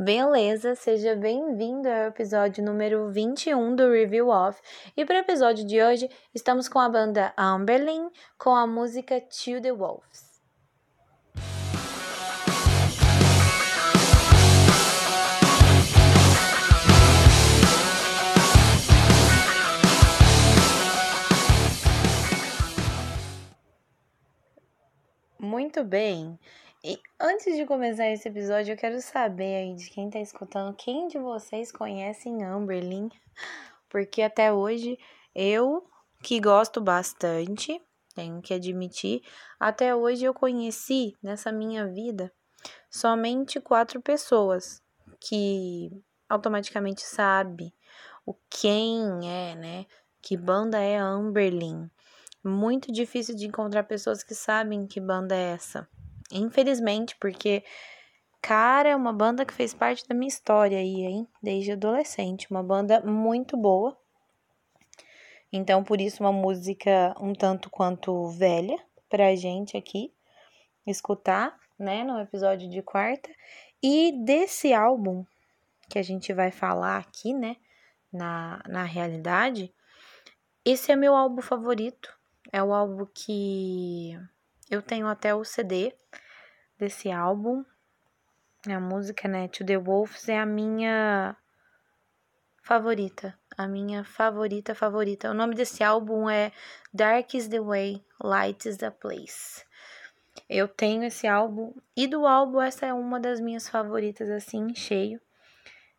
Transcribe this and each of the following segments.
Beleza, seja bem-vindo ao episódio número 21 do Review Off. E para o episódio de hoje, estamos com a banda Amberlin com a música To the Wolves. Muito bem. E antes de começar esse episódio, eu quero saber aí de quem tá escutando, quem de vocês conhecem Amberlin? Porque até hoje eu, que gosto bastante, tenho que admitir, até hoje eu conheci nessa minha vida somente quatro pessoas que automaticamente sabe o quem é, né? Que banda é Amberlin. Muito difícil de encontrar pessoas que sabem que banda é essa. Infelizmente, porque, cara, é uma banda que fez parte da minha história aí, hein? Desde adolescente. Uma banda muito boa. Então, por isso, uma música um tanto quanto velha pra gente aqui escutar, né? No episódio de quarta. E desse álbum que a gente vai falar aqui, né? Na, na realidade, esse é meu álbum favorito. É o álbum que eu tenho até o CD desse álbum. A música, né, To The Wolves, é a minha favorita. A minha favorita, favorita. O nome desse álbum é Dark is the Way, Light is the Place. Eu tenho esse álbum e do álbum essa é uma das minhas favoritas, assim, cheio.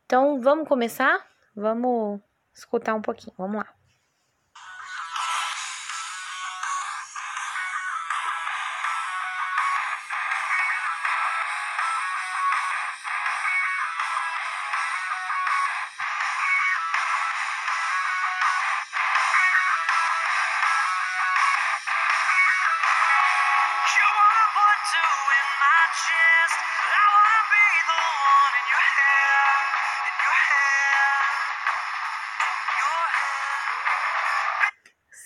Então, vamos começar? Vamos escutar um pouquinho. Vamos lá.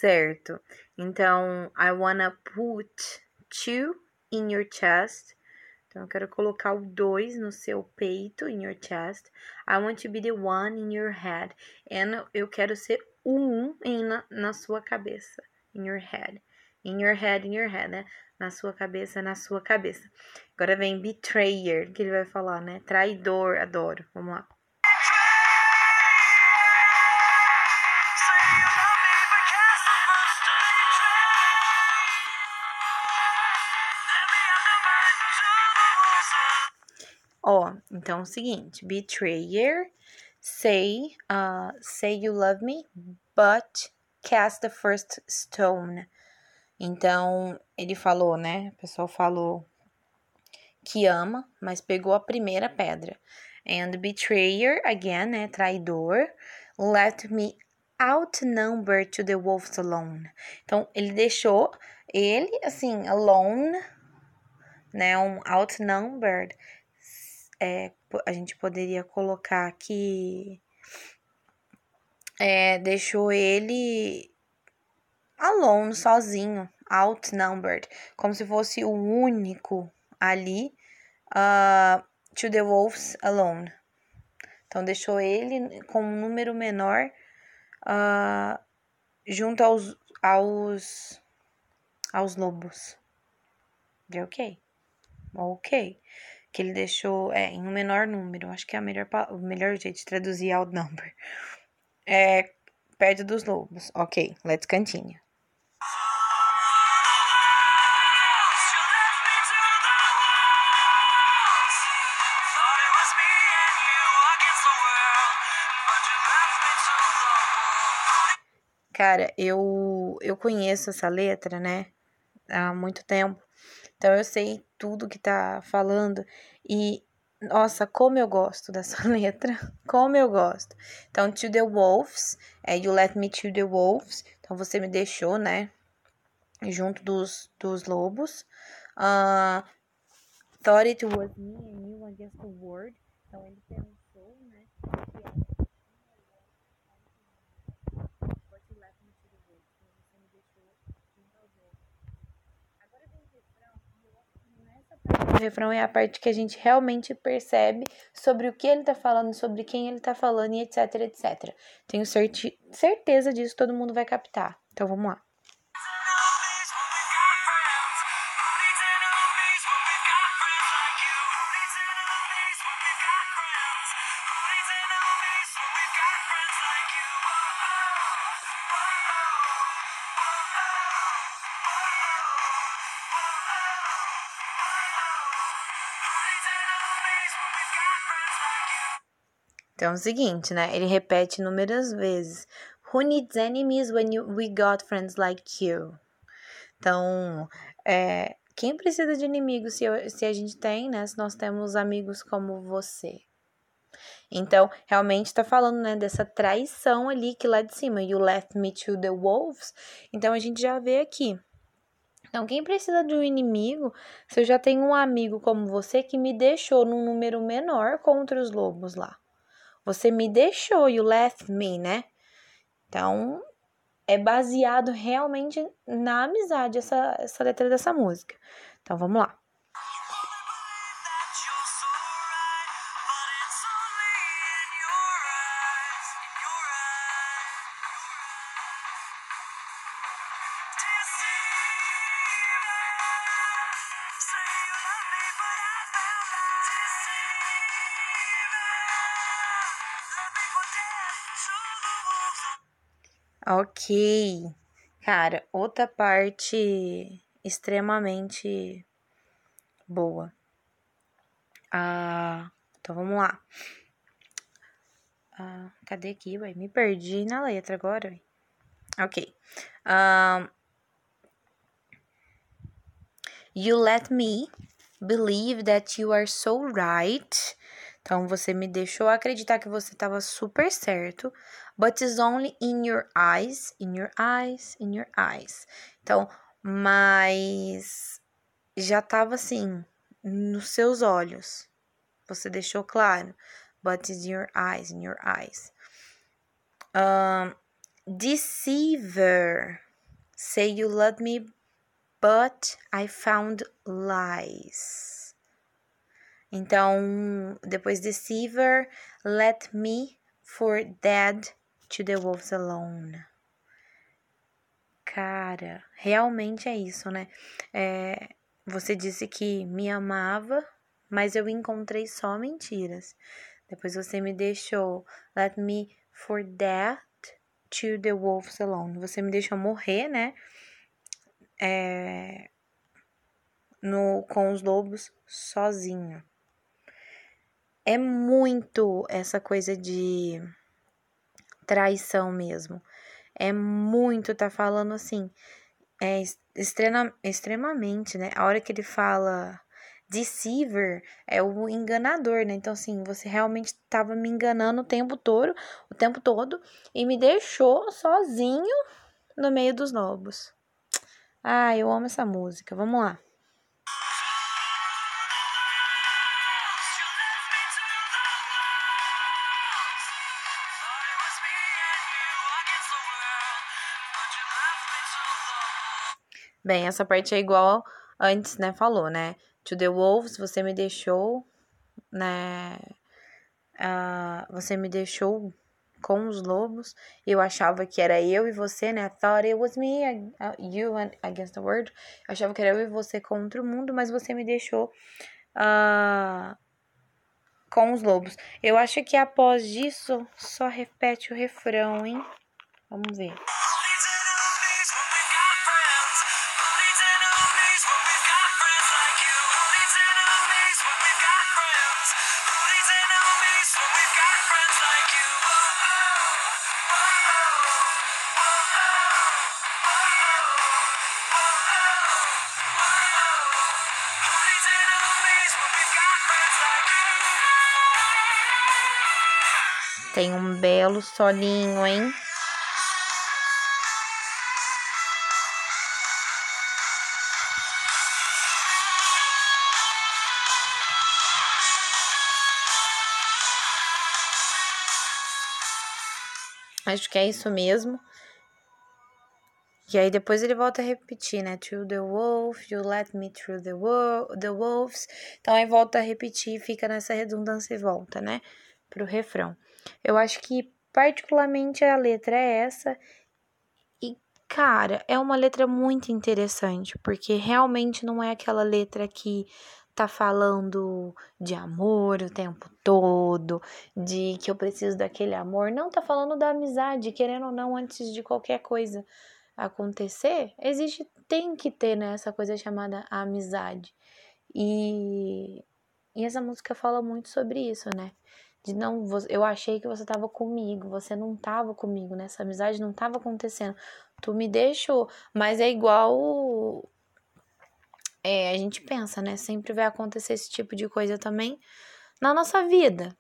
Certo. Então, I wanna put two in your chest. Então, eu quero colocar o dois no seu peito, in your chest. I want to be the one in your head. And eu quero ser um em, na, na sua cabeça. In your head. In your head, in your head, né? Na sua cabeça, na sua cabeça. Agora vem betrayer, que ele vai falar, né? Traidor, adoro. Vamos lá. Ó, então é o seguinte, betrayer, say, uh, say you love me, but cast the first stone. Então, ele falou, né? O pessoal falou que ama, mas pegou a primeira pedra. And betrayer, again, né? Traidor. Let me outnumber to the wolves alone. Então, ele deixou ele, assim, alone, né? Um outnumbered é, a gente poderia colocar que é, deixou ele alone, sozinho, outnumbered, como se fosse o único ali, uh, to the wolves alone. Então, deixou ele com um número menor uh, junto aos, aos, aos lobos. Ok? Ok que ele deixou é, em um menor número. Acho que é a melhor, o melhor jeito de traduzir outnumber. É perto dos lobos. Ok, let's continue. Cara, eu, eu conheço essa letra, né? Há muito tempo. Então eu sei tudo que tá falando e nossa, como eu gosto dessa letra, como eu gosto. Então, to the wolves, é you let me to the wolves. Então, você me deixou, né, junto dos, dos lobos. Uh, thought it was me and you against the world. Então, ele pensou, né, que refrão é a parte que a gente realmente percebe sobre o que ele tá falando, sobre quem ele tá falando e etc, etc. Tenho certeza disso, todo mundo vai captar. Então vamos lá. Então é o seguinte, né? Ele repete inúmeras vezes. Who needs enemies when you, we got friends like you? Então, é, quem precisa de inimigos se, eu, se a gente tem, né? Se nós temos amigos como você. Então, realmente está falando, né, dessa traição ali que lá de cima, you left me to the wolves. Então, a gente já vê aqui. Então, quem precisa de um inimigo, se eu já tenho um amigo como você que me deixou num número menor contra os lobos lá. Você me deixou, you left me, né? Então, é baseado realmente na amizade essa, essa letra dessa música. Então, vamos lá. Ok. Cara, outra parte extremamente boa. Ah, então vamos lá. Ah, cadê aqui, ué? Me perdi na letra agora, ué. Ok. Um, you let me believe that you are so right. Então você me deixou acreditar que você estava super certo, but it's only in your eyes, in your eyes, in your eyes. Então, mas já estava assim nos seus olhos. Você deixou claro, but it's in your eyes, in your eyes. Um, deceiver, say you love me, but I found lies. Então, depois deceiver, let me for dead to the wolves alone. Cara, realmente é isso, né? É, você disse que me amava, mas eu encontrei só mentiras. Depois você me deixou, let me for dead to the wolves alone. Você me deixou morrer, né? É, no, com os lobos sozinho é muito essa coisa de traição mesmo. É muito, tá falando assim, é extrema, extremamente, né? A hora que ele fala deceiver é o enganador, né? Então, assim, você realmente estava me enganando o tempo todo, o tempo todo, e me deixou sozinho no meio dos lobos. Ah, eu amo essa música. Vamos lá. Bem, essa parte é igual antes, né? Falou, né? To the wolves, você me deixou, né? Uh, você me deixou com os lobos. Eu achava que era eu e você, né? I thought it was me, uh, you and against the world. Eu achava que era eu e você contra o mundo, mas você me deixou uh, com os lobos. Eu acho que após disso só repete o refrão, hein? Vamos ver. Tem um belo solinho, hein? Acho que é isso mesmo E aí depois ele volta a repetir, né? To the wolf, you let me through the, wo the wolves. Então aí volta a repetir, fica nessa redundância e volta, né? Pro refrão. Eu acho que particularmente a letra é essa. E, cara, é uma letra muito interessante, porque realmente não é aquela letra que tá falando de amor o tempo todo, de que eu preciso daquele amor. Não, tá falando da amizade, querendo ou não, antes de qualquer coisa acontecer, existe, tem que ter né, essa coisa chamada amizade. E, e essa música fala muito sobre isso, né? De não, eu achei que você tava comigo, você não tava comigo, né? Essa amizade não tava acontecendo. Tu me deixou, mas é igual é, a gente pensa, né? Sempre vai acontecer esse tipo de coisa também na nossa vida.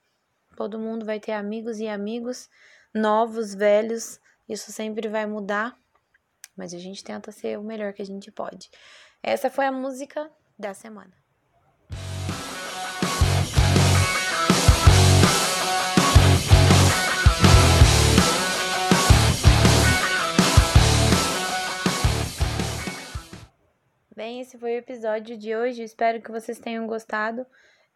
Todo mundo vai ter amigos e amigos, novos, velhos, isso sempre vai mudar, mas a gente tenta ser o melhor que a gente pode. Essa foi a música da semana. Episódio de hoje. Espero que vocês tenham gostado.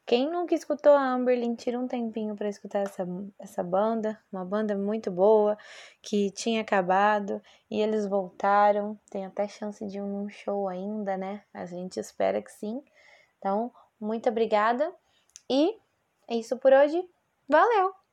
Quem nunca escutou a Amberlin, tira um tempinho para escutar essa, essa banda, uma banda muito boa, que tinha acabado e eles voltaram. Tem até chance de um show ainda, né? A gente espera que sim. Então, muito obrigada e é isso por hoje. Valeu!